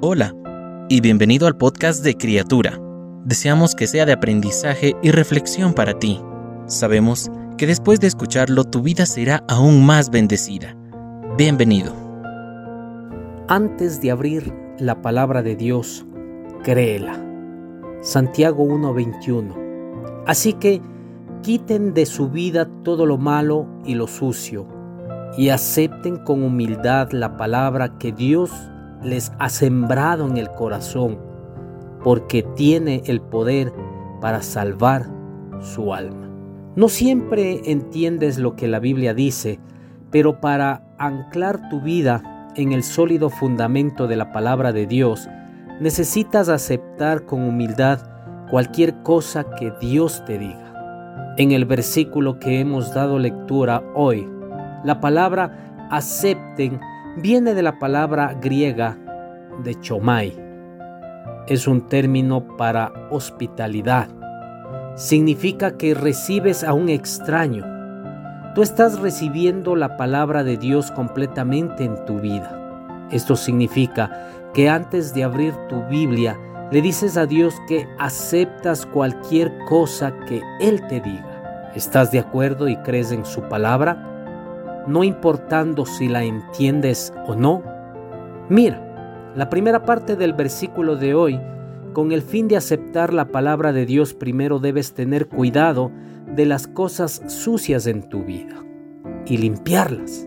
Hola y bienvenido al podcast de Criatura. Deseamos que sea de aprendizaje y reflexión para ti. Sabemos que después de escucharlo tu vida será aún más bendecida. Bienvenido. Antes de abrir la palabra de Dios, créela. Santiago 1:21. Así que quiten de su vida todo lo malo y lo sucio, y acepten con humildad la palabra que Dios les ha sembrado en el corazón, porque tiene el poder para salvar su alma. No siempre entiendes lo que la Biblia dice, pero para anclar tu vida en el sólido fundamento de la palabra de Dios, necesitas aceptar con humildad cualquier cosa que Dios te diga. En el versículo que hemos dado lectura hoy, la palabra acepten viene de la palabra griega de chomai. Es un término para hospitalidad. Significa que recibes a un extraño. Tú estás recibiendo la palabra de Dios completamente en tu vida. Esto significa que antes de abrir tu Biblia, le dices a Dios que aceptas cualquier cosa que Él te diga. ¿Estás de acuerdo y crees en su palabra? No importando si la entiendes o no? Mira, la primera parte del versículo de hoy, con el fin de aceptar la palabra de Dios, primero debes tener cuidado de las cosas sucias en tu vida y limpiarlas.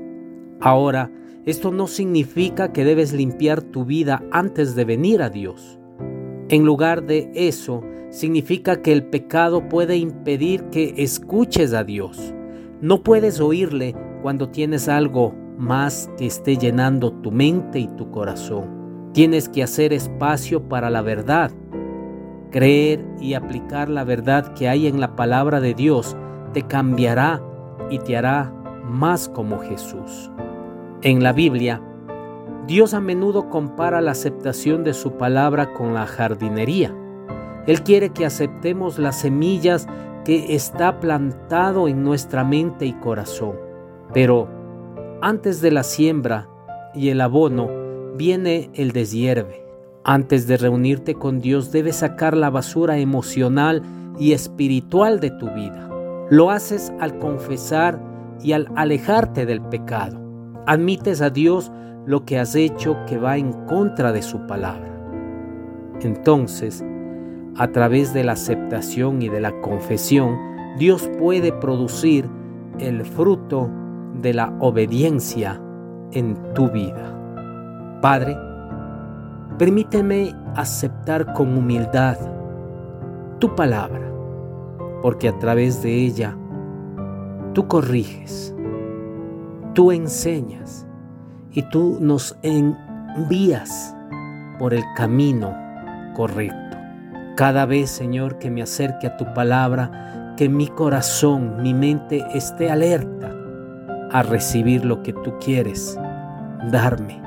Ahora, esto no significa que debes limpiar tu vida antes de venir a Dios. En lugar de eso, significa que el pecado puede impedir que escuches a Dios. No puedes oírle cuando tienes algo más que esté llenando tu mente y tu corazón. Tienes que hacer espacio para la verdad. Creer y aplicar la verdad que hay en la palabra de Dios te cambiará y te hará más como Jesús. En la Biblia, Dios a menudo compara la aceptación de su palabra con la jardinería. Él quiere que aceptemos las semillas que está plantado en nuestra mente y corazón. Pero antes de la siembra y el abono viene el deshierve. Antes de reunirte con Dios debes sacar la basura emocional y espiritual de tu vida. Lo haces al confesar y al alejarte del pecado. Admites a Dios lo que has hecho que va en contra de su palabra. Entonces, a través de la aceptación y de la confesión, Dios puede producir el fruto de la obediencia en tu vida. Padre, permíteme aceptar con humildad tu palabra, porque a través de ella tú corriges, tú enseñas y tú nos envías por el camino correcto. Cada vez, Señor, que me acerque a tu palabra, que mi corazón, mi mente esté alerta a recibir lo que tú quieres darme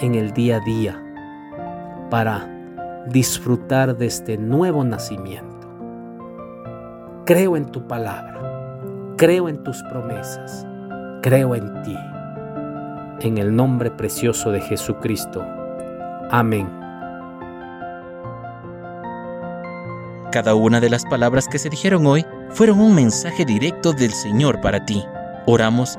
en el día a día para disfrutar de este nuevo nacimiento. Creo en tu palabra, creo en tus promesas, creo en ti. En el nombre precioso de Jesucristo. Amén. Cada una de las palabras que se dijeron hoy fueron un mensaje directo del Señor para ti. Oramos